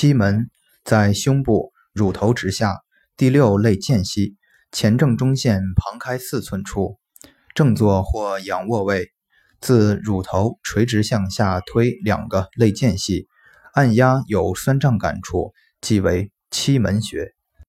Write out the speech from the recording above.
七门在胸部乳头直下第六肋间隙前正中线旁开四寸处正坐或仰卧位自乳头垂直向下推两个肋间隙按压有酸胀感处即为七门穴。